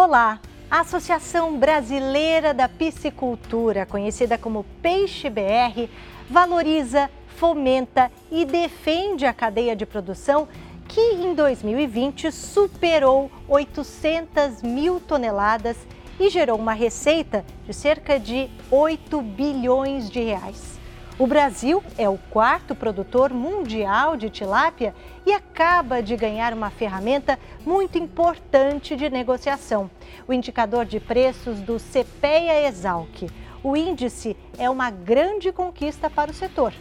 Olá! A Associação Brasileira da Piscicultura, conhecida como Peixe BR, valoriza, fomenta e defende a cadeia de produção que em 2020 superou 800 mil toneladas e gerou uma receita de cerca de 8 bilhões de reais. O Brasil é o quarto produtor mundial de tilápia e acaba de ganhar uma ferramenta muito importante de negociação: o indicador de preços do CPEA Exalc. O índice é uma grande conquista para o setor.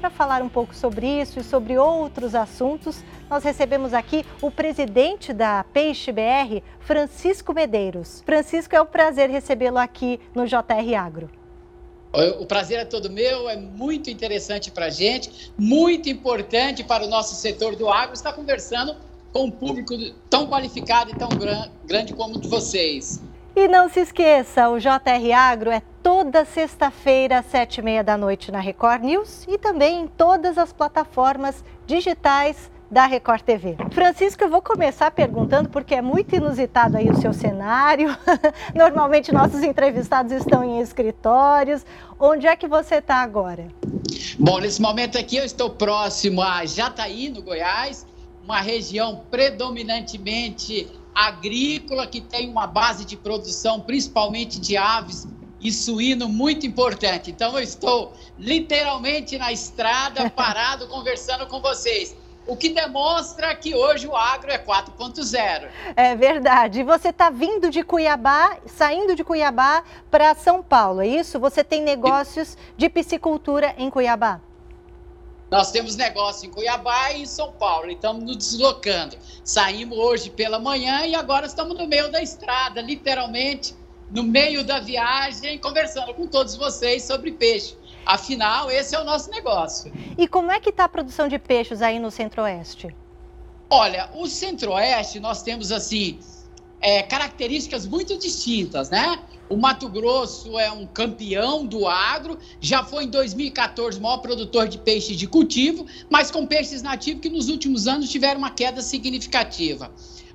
Para falar um pouco sobre isso e sobre outros assuntos, nós recebemos aqui o presidente da Peixe BR, Francisco Medeiros. Francisco, é um prazer recebê-lo aqui no JR Agro. O prazer é todo meu, é muito interessante para a gente, muito importante para o nosso setor do agro estar conversando com um público tão qualificado e tão grande como o de vocês. E não se esqueça, o JR Agro é toda sexta-feira, às sete e meia da noite na Record News e também em todas as plataformas digitais da Record TV. Francisco, eu vou começar perguntando porque é muito inusitado aí o seu cenário. Normalmente nossos entrevistados estão em escritórios. Onde é que você está agora? Bom, nesse momento aqui eu estou próximo a Jataí, no Goiás, uma região predominantemente agrícola que tem uma base de produção principalmente de aves e suíno muito importante. Então eu estou literalmente na estrada, parado, conversando com vocês o que demonstra que hoje o agro é 4.0. É verdade. E você está vindo de Cuiabá, saindo de Cuiabá para São Paulo, é isso? Você tem negócios de piscicultura em Cuiabá? Nós temos negócio em Cuiabá e em São Paulo, e estamos nos deslocando. Saímos hoje pela manhã e agora estamos no meio da estrada, literalmente no meio da viagem, conversando com todos vocês sobre peixe. Afinal, esse é o nosso negócio. E como é que está a produção de peixes aí no Centro-Oeste? Olha, o Centro-Oeste nós temos assim é, características muito distintas, né? O Mato Grosso é um campeão do agro, já foi em 2014 o maior produtor de peixes de cultivo, mas com peixes nativos que nos últimos anos tiveram uma queda significativa.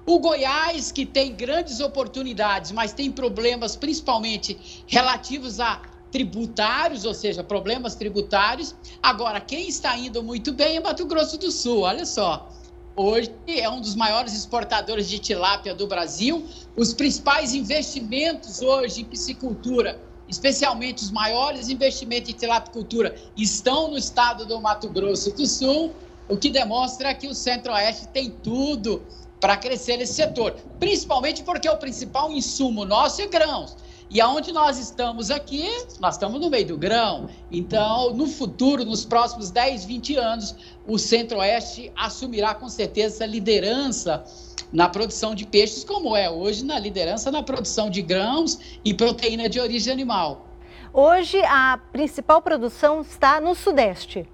O Goiás, que tem grandes oportunidades, mas tem problemas principalmente relativos a tributários, ou seja, problemas tributários. Agora, quem está indo muito bem é Mato Grosso do Sul, olha só. Hoje é um dos maiores exportadores de tilápia do Brasil. Os principais investimentos hoje em piscicultura, especialmente os maiores investimentos em tilapicultura, estão no estado do Mato Grosso do Sul, o que demonstra que o Centro-Oeste tem tudo para crescer nesse setor, principalmente porque o principal insumo nosso é grãos. E aonde nós estamos aqui, nós estamos no meio do grão. Então, no futuro, nos próximos 10, 20 anos, o Centro-Oeste assumirá com certeza essa liderança na produção de peixes, como é hoje na liderança na produção de grãos e proteína de origem animal. Hoje, a principal produção está no Sudeste.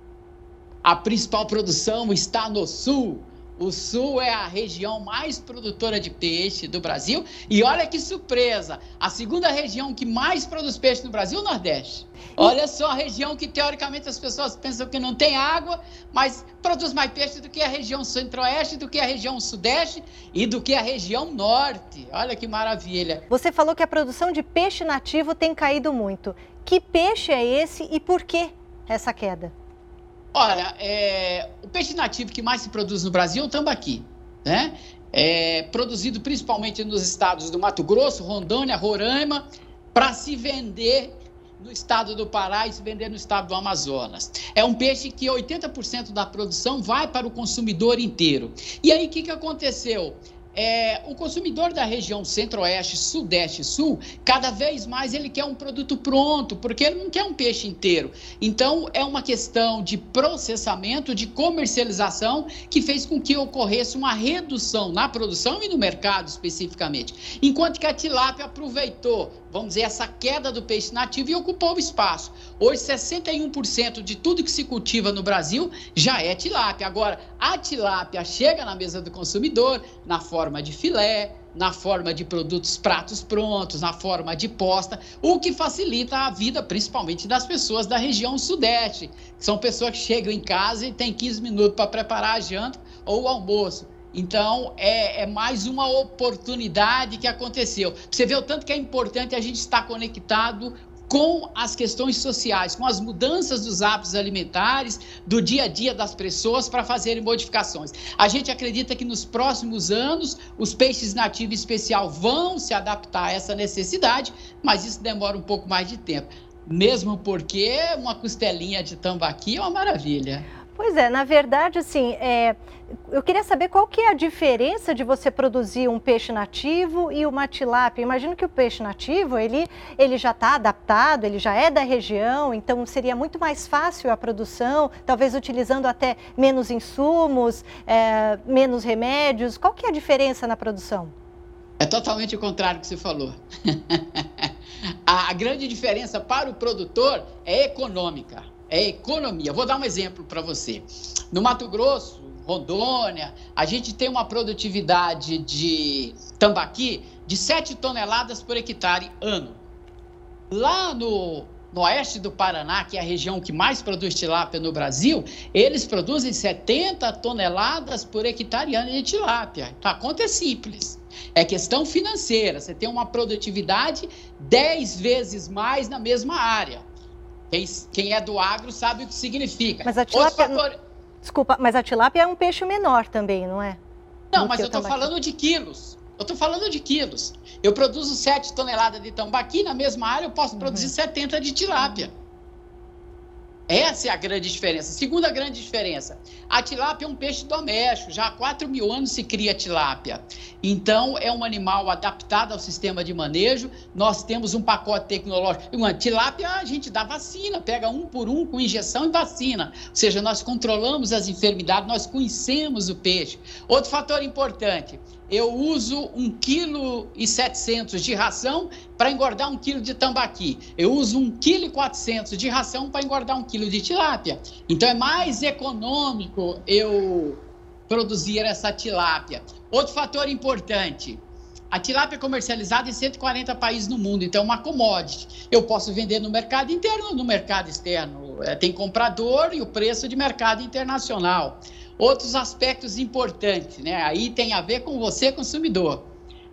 A principal produção está no Sul. O Sul é a região mais produtora de peixe do Brasil. E olha que surpresa! A segunda região que mais produz peixe no Brasil é o Nordeste. Olha só a região que, teoricamente, as pessoas pensam que não tem água, mas produz mais peixe do que a região Centro-Oeste, do que a região Sudeste e do que a região Norte. Olha que maravilha! Você falou que a produção de peixe nativo tem caído muito. Que peixe é esse e por que essa queda? Olha, é, o peixe nativo que mais se produz no Brasil é o tambaqui, né? É produzido principalmente nos estados do Mato Grosso, Rondônia, Roraima, para se vender no estado do Pará e se vender no estado do Amazonas. É um peixe que 80% da produção vai para o consumidor inteiro. E aí o que, que aconteceu? É, o consumidor da região centro-oeste, sudeste e sul, cada vez mais ele quer um produto pronto, porque ele não quer um peixe inteiro. Então, é uma questão de processamento, de comercialização, que fez com que ocorresse uma redução na produção e no mercado especificamente. Enquanto que a tilápia aproveitou vamos dizer, essa queda do peixe nativo e ocupou o espaço. Hoje, 61% de tudo que se cultiva no Brasil já é tilápia. Agora, a tilápia chega na mesa do consumidor na forma de filé, na forma de produtos pratos prontos, na forma de posta, o que facilita a vida principalmente das pessoas da região sudeste. São pessoas que chegam em casa e têm 15 minutos para preparar a janta ou o almoço. Então, é, é, mais uma oportunidade que aconteceu. Você vê o tanto que é importante a gente estar conectado com as questões sociais, com as mudanças dos hábitos alimentares, do dia a dia das pessoas para fazerem modificações. A gente acredita que nos próximos anos os peixes nativos especial vão se adaptar a essa necessidade, mas isso demora um pouco mais de tempo. Mesmo porque uma costelinha de tambaqui é uma maravilha. Pois é, na verdade, assim, é, eu queria saber qual que é a diferença de você produzir um peixe nativo e uma tilápia. Imagino que o peixe nativo, ele, ele já está adaptado, ele já é da região, então seria muito mais fácil a produção, talvez utilizando até menos insumos, é, menos remédios. Qual que é a diferença na produção? É totalmente o contrário que você falou. a grande diferença para o produtor é econômica é economia. Vou dar um exemplo para você. No Mato Grosso, Rondônia, a gente tem uma produtividade de tambaqui de 7 toneladas por hectare ano. Lá no, no oeste do Paraná, que é a região que mais produz tilápia no Brasil, eles produzem 70 toneladas por hectare ano de tilápia. Então, a conta é simples. É questão financeira. Você tem uma produtividade 10 vezes mais na mesma área. Quem, quem é do agro sabe o que significa. Mas a tilápia. Desculpa, mas a tilápia é um peixe menor também, não é? Não, mas eu estou falando de quilos. Eu estou falando de quilos. Eu produzo 7 toneladas de tambaqui, na mesma área eu posso uhum. produzir 70 de tilápia. Essa é a grande diferença. Segunda grande diferença: a tilápia é um peixe doméstico, já há 4 mil anos se cria tilápia. Então, é um animal adaptado ao sistema de manejo. Nós temos um pacote tecnológico. Uma tilápia, a gente dá vacina, pega um por um com injeção e vacina. Ou seja, nós controlamos as enfermidades, nós conhecemos o peixe. Outro fator importante: eu uso 1,7 kg de ração para engordar 1 kg de tambaqui. Eu uso 1,4 kg de ração para engordar 1 kg de tilápia. Então é mais econômico eu produzir essa tilápia. Outro fator importante, a tilápia é comercializada em 140 países no mundo, então é uma commodity. Eu posso vender no mercado interno ou no mercado externo. É, tem comprador e o preço de mercado internacional. Outros aspectos importantes, né? Aí tem a ver com você, consumidor.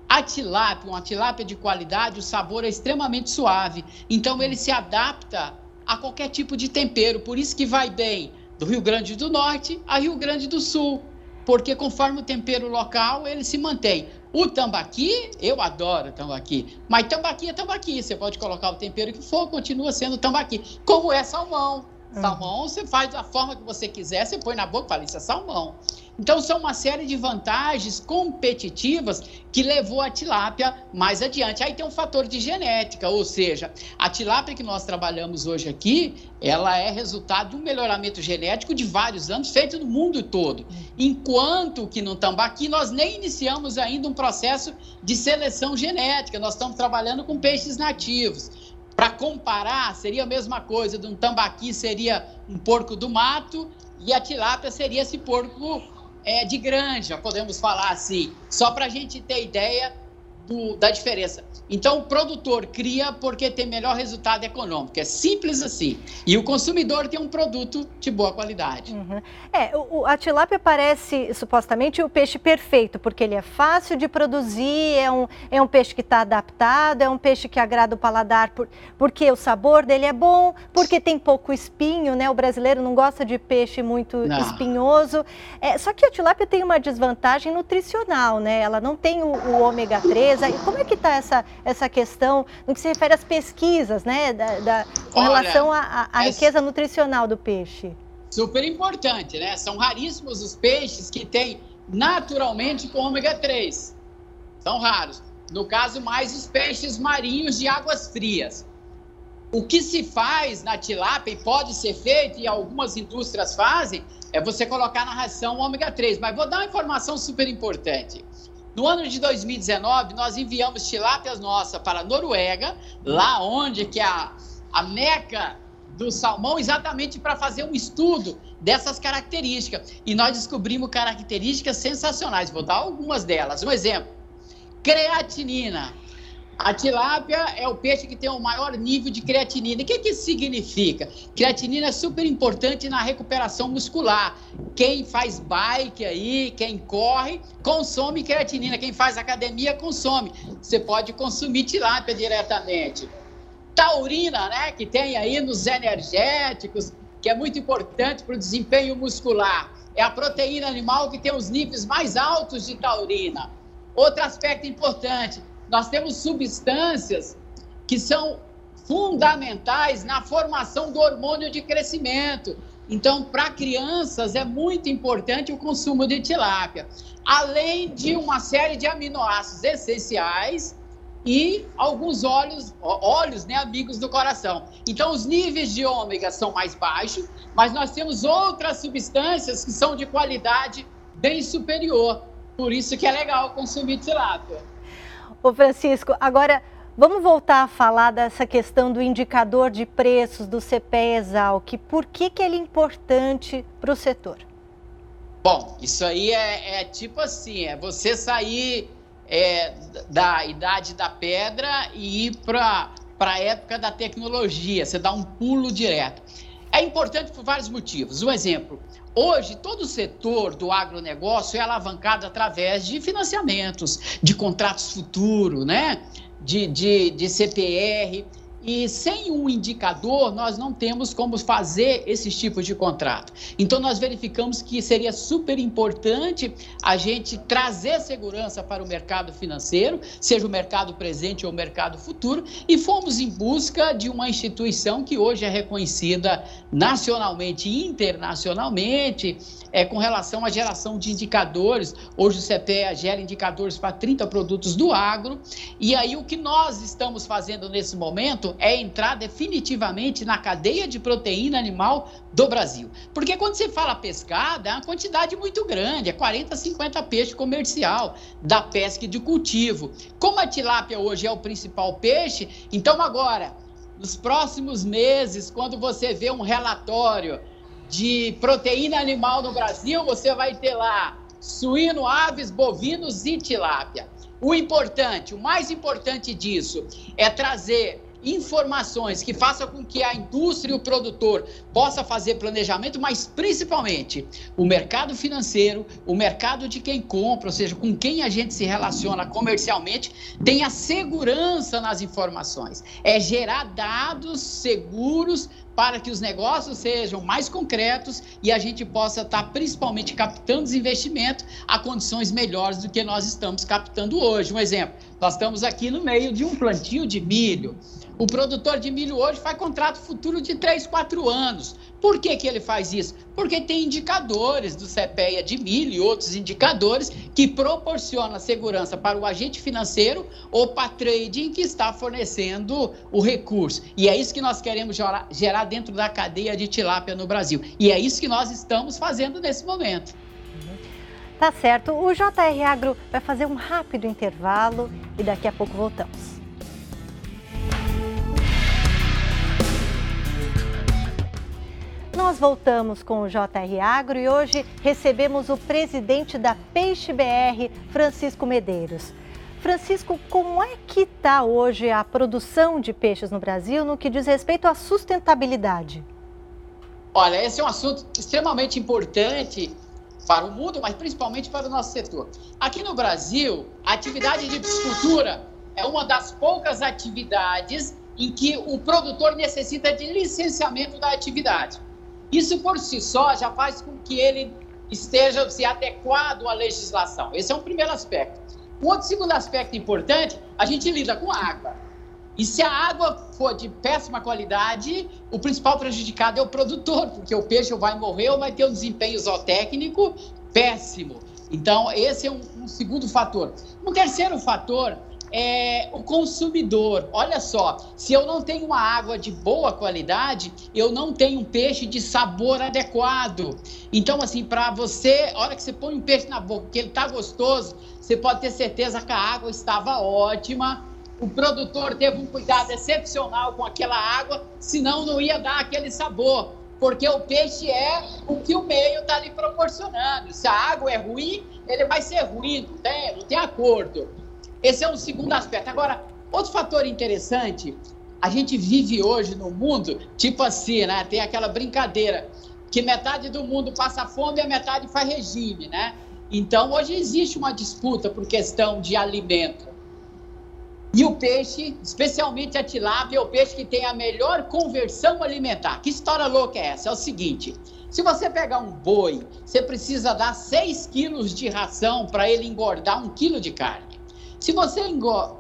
A tilápia, uma tilápia de qualidade, o sabor é extremamente suave. Então ele se adapta a qualquer tipo de tempero. Por isso que vai bem do Rio Grande do Norte a Rio Grande do Sul. Porque conforme o tempero local, ele se mantém. O tambaqui, eu adoro tambaqui. Mas tambaqui é tambaqui. Você pode colocar o tempero que for, continua sendo tambaqui. Como é salmão. Salmão, você faz da forma que você quiser, você põe na boca e fala, isso é salmão. Então, são uma série de vantagens competitivas que levou a tilápia mais adiante. Aí tem um fator de genética, ou seja, a tilápia que nós trabalhamos hoje aqui, ela é resultado de um melhoramento genético de vários anos, feito no mundo todo. Enquanto que no tambaqui, nós nem iniciamos ainda um processo de seleção genética, nós estamos trabalhando com peixes nativos. Para comparar, seria a mesma coisa de um tambaqui seria um porco do mato e a tilápia seria esse porco é, de granja, podemos falar assim. Só para a gente ter ideia do, da diferença. Então, o produtor cria porque tem melhor resultado econômico. É simples assim. E o consumidor tem um produto de boa qualidade. Uhum. É, o, a tilápia parece supostamente o peixe perfeito, porque ele é fácil de produzir, é um, é um peixe que está adaptado, é um peixe que agrada o paladar, por, porque o sabor dele é bom, porque tem pouco espinho, né? O brasileiro não gosta de peixe muito não. espinhoso. É, só que a tilápia tem uma desvantagem nutricional, né? Ela não tem o, o ômega 3. Como é que está essa essa questão no que se refere às pesquisas, né, da, da com Olha, relação à é riqueza nutricional do peixe? Super importante, né? São raríssimos os peixes que têm naturalmente com ômega 3. São raros. No caso, mais os peixes marinhos de águas frias. O que se faz na tilápia e pode ser feito, e algumas indústrias fazem, é você colocar na ração ômega 3. Mas vou dar uma informação super importante. No ano de 2019, nós enviamos tilápias nossa para a Noruega, lá onde que é a, a meca do salmão, exatamente para fazer um estudo dessas características. E nós descobrimos características sensacionais. Vou dar algumas delas. Um exemplo: creatinina. A tilápia é o peixe que tem o maior nível de creatinina. O que, que isso significa? Creatinina é super importante na recuperação muscular. Quem faz bike aí, quem corre, consome creatinina. Quem faz academia, consome. Você pode consumir tilápia diretamente. Taurina, né, que tem aí nos energéticos, que é muito importante para o desempenho muscular. É a proteína animal que tem os níveis mais altos de taurina. Outro aspecto importante, nós temos substâncias que são fundamentais na formação do hormônio de crescimento. Então, para crianças é muito importante o consumo de tilápia, além de uma série de aminoácidos essenciais e alguns óleos, óleos, né, amigos do coração. Então, os níveis de ômega são mais baixos, mas nós temos outras substâncias que são de qualidade bem superior. Por isso que é legal consumir tilápia. Ô Francisco, agora vamos voltar a falar dessa questão do indicador de preços do CPE Exalc. Por que, que ele é importante para o setor? Bom, isso aí é, é, tipo assim, é você sair é, da idade da pedra e ir para a época da tecnologia, você dá um pulo direto. É importante por vários motivos. Um exemplo, Hoje, todo o setor do agronegócio é alavancado através de financiamentos, de contratos futuros, né? de, de, de CPR. E sem um indicador, nós não temos como fazer esses tipos de contrato. Então, nós verificamos que seria super importante a gente trazer segurança para o mercado financeiro, seja o mercado presente ou o mercado futuro, e fomos em busca de uma instituição que hoje é reconhecida nacionalmente e internacionalmente é, com relação à geração de indicadores. Hoje o CPEA gera indicadores para 30 produtos do agro. E aí o que nós estamos fazendo nesse momento é entrar definitivamente na cadeia de proteína animal do Brasil. Porque quando você fala pescada, é uma quantidade muito grande, é 40, 50 peixes comercial da pesca e de cultivo. Como a tilápia hoje é o principal peixe, então agora, nos próximos meses, quando você vê um relatório de proteína animal no Brasil, você vai ter lá suíno, aves, bovinos e tilápia. O importante, o mais importante disso é trazer informações que façam com que a indústria e o produtor possa fazer planejamento, mas principalmente o mercado financeiro, o mercado de quem compra, ou seja, com quem a gente se relaciona comercialmente, tenha segurança nas informações. É gerar dados seguros para que os negócios sejam mais concretos e a gente possa estar principalmente captando os investimentos a condições melhores do que nós estamos captando hoje. Um exemplo, nós estamos aqui no meio de um plantio de milho. O produtor de milho hoje faz contrato futuro de 3, 4 anos. Por que, que ele faz isso? Porque tem indicadores do CPEA de milho e outros indicadores que proporcionam segurança para o agente financeiro ou para trading que está fornecendo o recurso. E é isso que nós queremos gerar dentro da cadeia de tilápia no Brasil. E é isso que nós estamos fazendo nesse momento. Tá certo. O JR Agro vai fazer um rápido intervalo e daqui a pouco voltamos. Nós voltamos com o JR Agro e hoje recebemos o presidente da Peixe BR, Francisco Medeiros. Francisco, como é que está hoje a produção de peixes no Brasil no que diz respeito à sustentabilidade? Olha, esse é um assunto extremamente importante para o mundo, mas principalmente para o nosso setor. Aqui no Brasil, a atividade de piscicultura é uma das poucas atividades em que o produtor necessita de licenciamento da atividade. Isso por si só já faz com que ele esteja se adequado à legislação. Esse é um primeiro aspecto. Um outro segundo aspecto importante, a gente lida com água. E se a água for de péssima qualidade, o principal prejudicado é o produtor, porque o peixe vai morrer ou vai ter um desempenho zootécnico péssimo. Então, esse é um, um segundo fator. Um terceiro fator é, o consumidor. Olha só, se eu não tenho uma água de boa qualidade, eu não tenho um peixe de sabor adequado. Então, assim, para você, a hora que você põe um peixe na boca, que ele está gostoso, você pode ter certeza que a água estava ótima. O produtor teve um cuidado excepcional com aquela água, senão não ia dar aquele sabor. Porque o peixe é o que o meio está lhe proporcionando. Se a água é ruim, ele vai ser ruim, não tem, não tem acordo. Esse é um segundo aspecto. Agora, Outro fator interessante, a gente vive hoje no mundo, tipo assim, né? Tem aquela brincadeira que metade do mundo passa fome e a metade faz regime, né? Então, hoje existe uma disputa por questão de alimento. E o peixe, especialmente a tilápia, é o peixe que tem a melhor conversão alimentar. Que história louca é essa? É o seguinte: se você pegar um boi, você precisa dar 6 quilos de ração para ele engordar um quilo de carne. Se você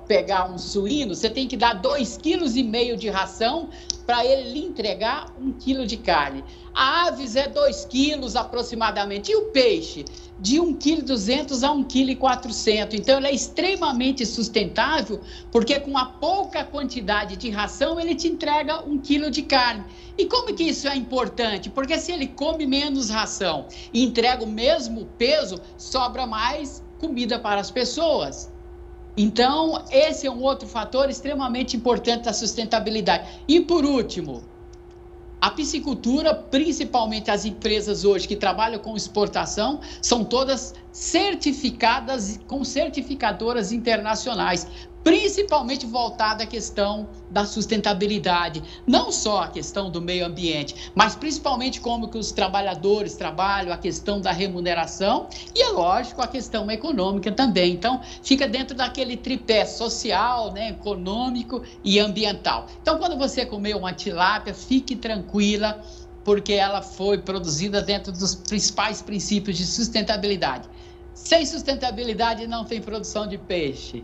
pegar um suíno, você tem que dar 2,5 kg de ração para ele lhe entregar um quilo de carne. A aves é 2 quilos aproximadamente. E o peixe? De 1,2 kg a 1,4 kg. Então, ele é extremamente sustentável, porque com a pouca quantidade de ração, ele te entrega um quilo de carne. E como que isso é importante? Porque se ele come menos ração e entrega o mesmo peso, sobra mais comida para as pessoas. Então, esse é um outro fator extremamente importante da sustentabilidade. E por último, a piscicultura, principalmente as empresas hoje que trabalham com exportação, são todas certificadas com certificadoras internacionais principalmente voltada à questão da sustentabilidade, não só a questão do meio ambiente, mas principalmente como que os trabalhadores trabalham, a questão da remuneração e, é lógico, a questão econômica também. Então, fica dentro daquele tripé social, né, econômico e ambiental. Então, quando você comer uma tilápia, fique tranquila, porque ela foi produzida dentro dos principais princípios de sustentabilidade. Sem sustentabilidade não tem produção de peixe.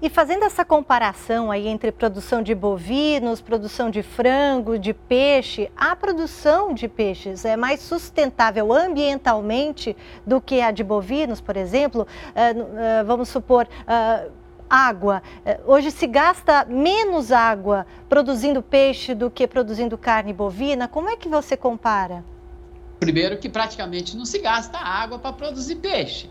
E fazendo essa comparação aí entre produção de bovinos, produção de frango, de peixe, a produção de peixes é mais sustentável ambientalmente do que a de bovinos, por exemplo? Uh, uh, vamos supor. Uh, água. Hoje se gasta menos água produzindo peixe do que produzindo carne bovina. Como é que você compara? Primeiro que praticamente não se gasta água para produzir peixe.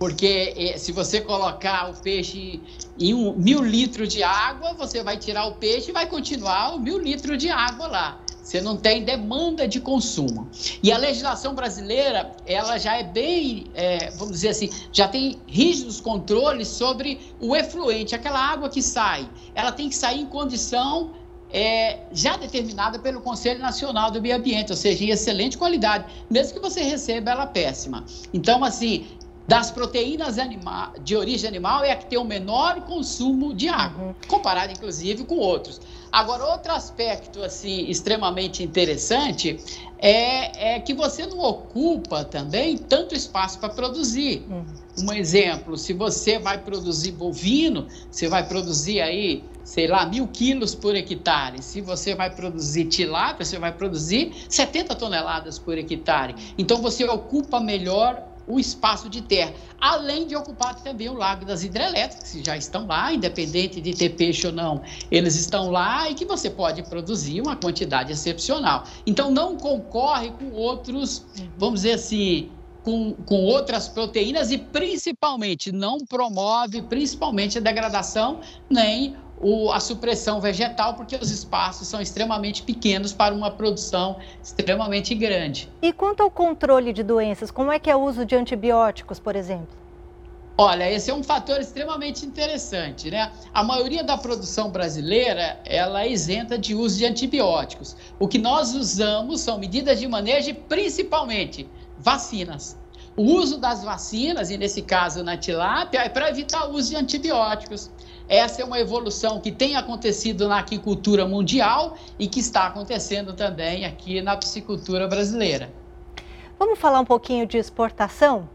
Porque eh, se você colocar o peixe em um, mil litros de água, você vai tirar o peixe e vai continuar o mil litros de água lá. Você não tem demanda de consumo. E a legislação brasileira, ela já é bem, é, vamos dizer assim, já tem rígidos controles sobre o efluente, aquela água que sai. Ela tem que sair em condição é, já determinada pelo Conselho Nacional do Meio Ambiente, ou seja, em excelente qualidade, mesmo que você receba ela péssima. Então, assim, das proteínas anima de origem animal é a que tem o menor consumo de água, uhum. comparado inclusive com outros. Agora, outro aspecto assim extremamente interessante é, é que você não ocupa também tanto espaço para produzir. Uhum. Um exemplo, se você vai produzir bovino, você vai produzir aí, sei lá, mil quilos por hectare. Se você vai produzir tilápia, você vai produzir 70 toneladas por hectare. Então, você ocupa melhor o espaço de terra, além de ocupar também o lago das hidrelétricas, que já estão lá, independente de ter peixe ou não, eles estão lá e que você pode produzir uma quantidade excepcional. Então, não concorre com outros, vamos dizer assim, com, com outras proteínas e principalmente não promove principalmente a degradação nem o, a supressão vegetal, porque os espaços são extremamente pequenos para uma produção extremamente grande. E quanto ao controle de doenças, como é que é o uso de antibióticos, por exemplo? Olha, esse é um fator extremamente interessante, né? A maioria da produção brasileira, ela é isenta de uso de antibióticos. O que nós usamos são medidas de manejo principalmente vacinas. O uso das vacinas, e nesse caso na tilápia, é para evitar o uso de antibióticos. Essa é uma evolução que tem acontecido na aquicultura mundial e que está acontecendo também aqui na piscicultura brasileira. Vamos falar um pouquinho de exportação?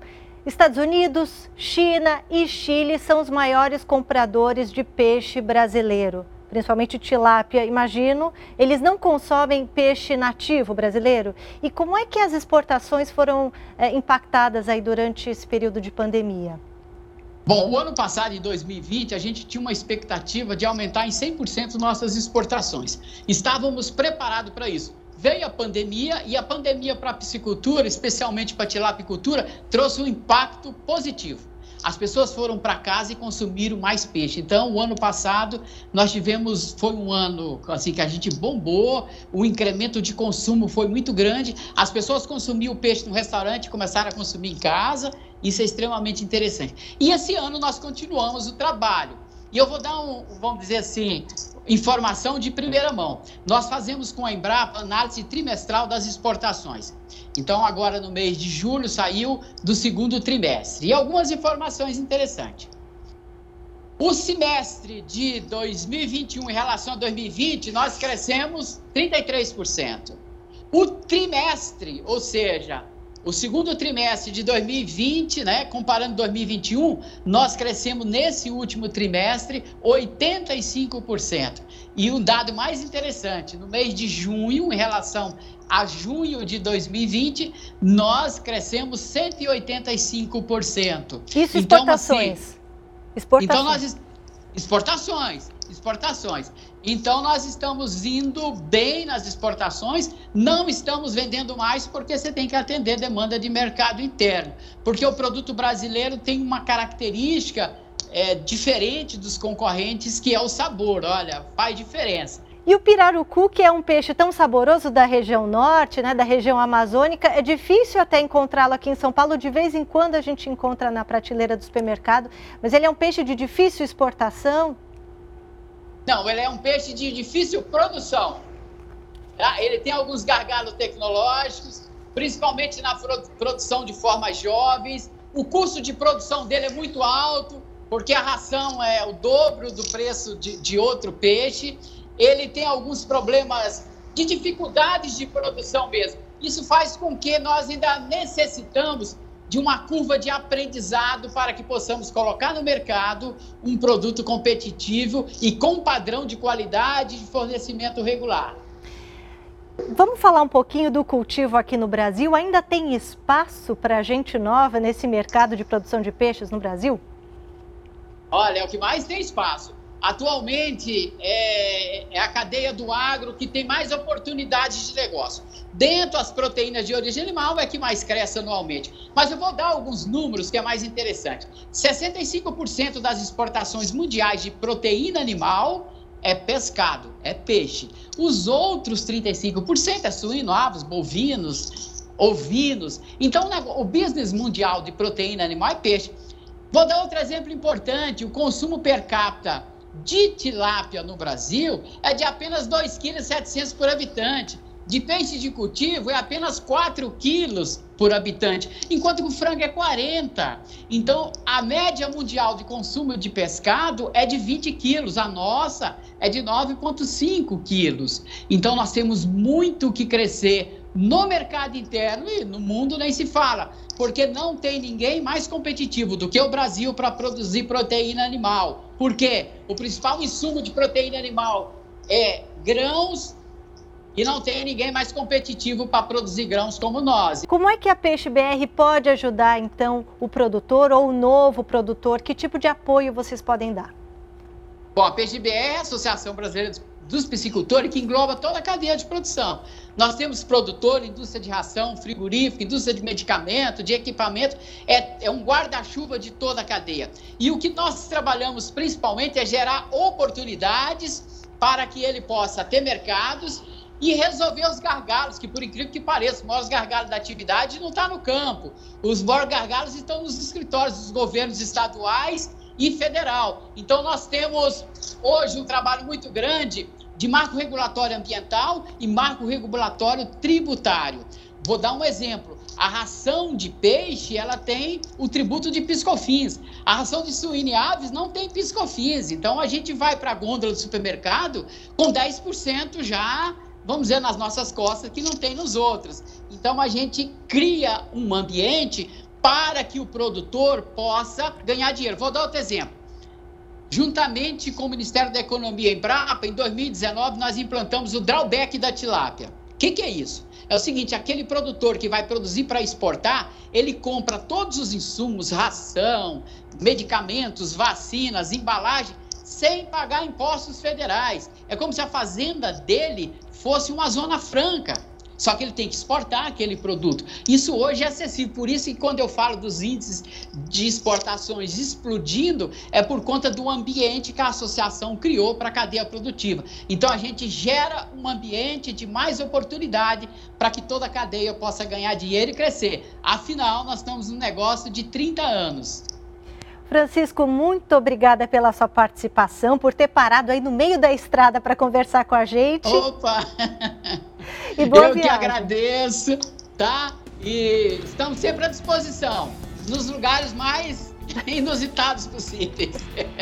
Estados Unidos, China e Chile são os maiores compradores de peixe brasileiro, principalmente tilápia, imagino. Eles não consomem peixe nativo brasileiro. E como é que as exportações foram é, impactadas aí durante esse período de pandemia? Bom, o ano passado, em 2020, a gente tinha uma expectativa de aumentar em 100% nossas exportações. Estávamos preparados para isso. Veio a pandemia e a pandemia para a piscicultura, especialmente para a tilapicultura, trouxe um impacto positivo as pessoas foram para casa e consumiram mais peixe. Então, o ano passado nós tivemos, foi um ano assim que a gente bombou, o incremento de consumo foi muito grande. As pessoas consumiam peixe no restaurante, começaram a consumir em casa. Isso é extremamente interessante. E esse ano nós continuamos o trabalho E eu vou dar um, vamos dizer assim, informação de primeira mão. Nós fazemos com a Embrapa análise trimestral das exportações. Então, agora no mês de julho saiu do segundo trimestre. E algumas informações interessantes. O semestre de 2021 em relação a 2020, nós crescemos 33%. O trimestre, ou seja, o segundo trimestre de 2020, né, comparando 2021, nós crescemos nesse último trimestre 85%. E o dado mais interessante, no mês de junho, em relação a junho de 2020, nós crescemos 185%. Isso exportações. Então, assim, exportações. Então nós exportações, exportações. Então, nós estamos indo bem nas exportações, não estamos vendendo mais porque você tem que atender demanda de mercado interno. Porque o produto brasileiro tem uma característica é, diferente dos concorrentes, que é o sabor. Olha, faz diferença. E o pirarucu, que é um peixe tão saboroso da região norte, né, da região amazônica, é difícil até encontrá-lo aqui em São Paulo. De vez em quando a gente encontra na prateleira do supermercado, mas ele é um peixe de difícil exportação. Não, ele é um peixe de difícil produção. Tá? Ele tem alguns gargalos tecnológicos, principalmente na produção de formas jovens. O custo de produção dele é muito alto, porque a ração é o dobro do preço de, de outro peixe. Ele tem alguns problemas de dificuldades de produção mesmo. Isso faz com que nós ainda necessitamos de uma curva de aprendizado para que possamos colocar no mercado um produto competitivo e com padrão de qualidade de fornecimento regular. Vamos falar um pouquinho do cultivo aqui no Brasil. Ainda tem espaço para gente nova nesse mercado de produção de peixes no Brasil? Olha, é o que mais tem espaço. Atualmente, é, é, a cadeia do agro que tem mais oportunidades de negócio. Dentro das proteínas de origem animal é que mais cresce anualmente. Mas eu vou dar alguns números que é mais interessante. 65% das exportações mundiais de proteína animal é pescado, é peixe. Os outros 35% é suíno, aves, bovinos, ovinos. Então, o business mundial de proteína animal é peixe. Vou dar outro exemplo importante: o consumo per capita de tilápia no Brasil é de apenas 2,7 kg por habitante. De peixe de cultivo é apenas 4 quilos por habitante, enquanto que o frango é 40. Então, a média mundial de consumo de pescado é de 20 quilos, a nossa é de 9,5 quilos. Então, nós temos muito que crescer no mercado interno e no mundo nem se fala, porque não tem ninguém mais competitivo do que o Brasil para produzir proteína animal. Por quê? O principal insumo de proteína animal é grãos e não tem ninguém mais competitivo para produzir grãos como nós. Como é que a Peixe BR pode ajudar então o produtor ou o novo produtor? Que tipo de apoio vocês podem dar? Bom, a Peixe BR é a Associação Brasileira dos Piscicultores que engloba toda a cadeia de produção. Nós temos produtor, indústria de ração, frigorífico, indústria de medicamento, de equipamento, é, é um guarda-chuva de toda a cadeia. E o que nós trabalhamos principalmente é gerar oportunidades para que ele possa ter mercados e resolver os gargalos, que por incrível que pareça, os maiores gargalos da atividade não está no campo. Os maiores gargalos estão nos escritórios dos governos estaduais e federal. Então, nós temos hoje um trabalho muito grande de marco regulatório ambiental e marco regulatório tributário. Vou dar um exemplo. A ração de peixe, ela tem o tributo de piscofins. A ração de suíno e aves não tem piscofins. Então, a gente vai para a gôndola do supermercado com 10% já, vamos dizer, nas nossas costas, que não tem nos outros. Então, a gente cria um ambiente para que o produtor possa ganhar dinheiro. Vou dar outro exemplo. Juntamente com o Ministério da Economia e Embrapa, em 2019, nós implantamos o drawback da tilápia. O que, que é isso? É o seguinte, aquele produtor que vai produzir para exportar, ele compra todos os insumos, ração, medicamentos, vacinas, embalagem, sem pagar impostos federais. É como se a fazenda dele fosse uma zona franca. Só que ele tem que exportar aquele produto. Isso hoje é acessível. Por isso que quando eu falo dos índices de exportações explodindo, é por conta do ambiente que a associação criou para a cadeia produtiva. Então a gente gera um ambiente de mais oportunidade para que toda a cadeia possa ganhar dinheiro e crescer. Afinal, nós estamos num negócio de 30 anos. Francisco, muito obrigada pela sua participação, por ter parado aí no meio da estrada para conversar com a gente. Opa! E boa Eu viagem. que agradeço, tá? E estamos sempre à disposição, nos lugares mais inusitados possíveis.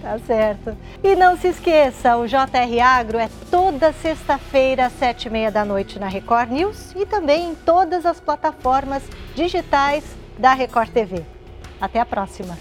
Tá certo. E não se esqueça, o JR Agro é toda sexta-feira, às sete e meia da noite na Record News e também em todas as plataformas digitais da Record TV. Até a próxima.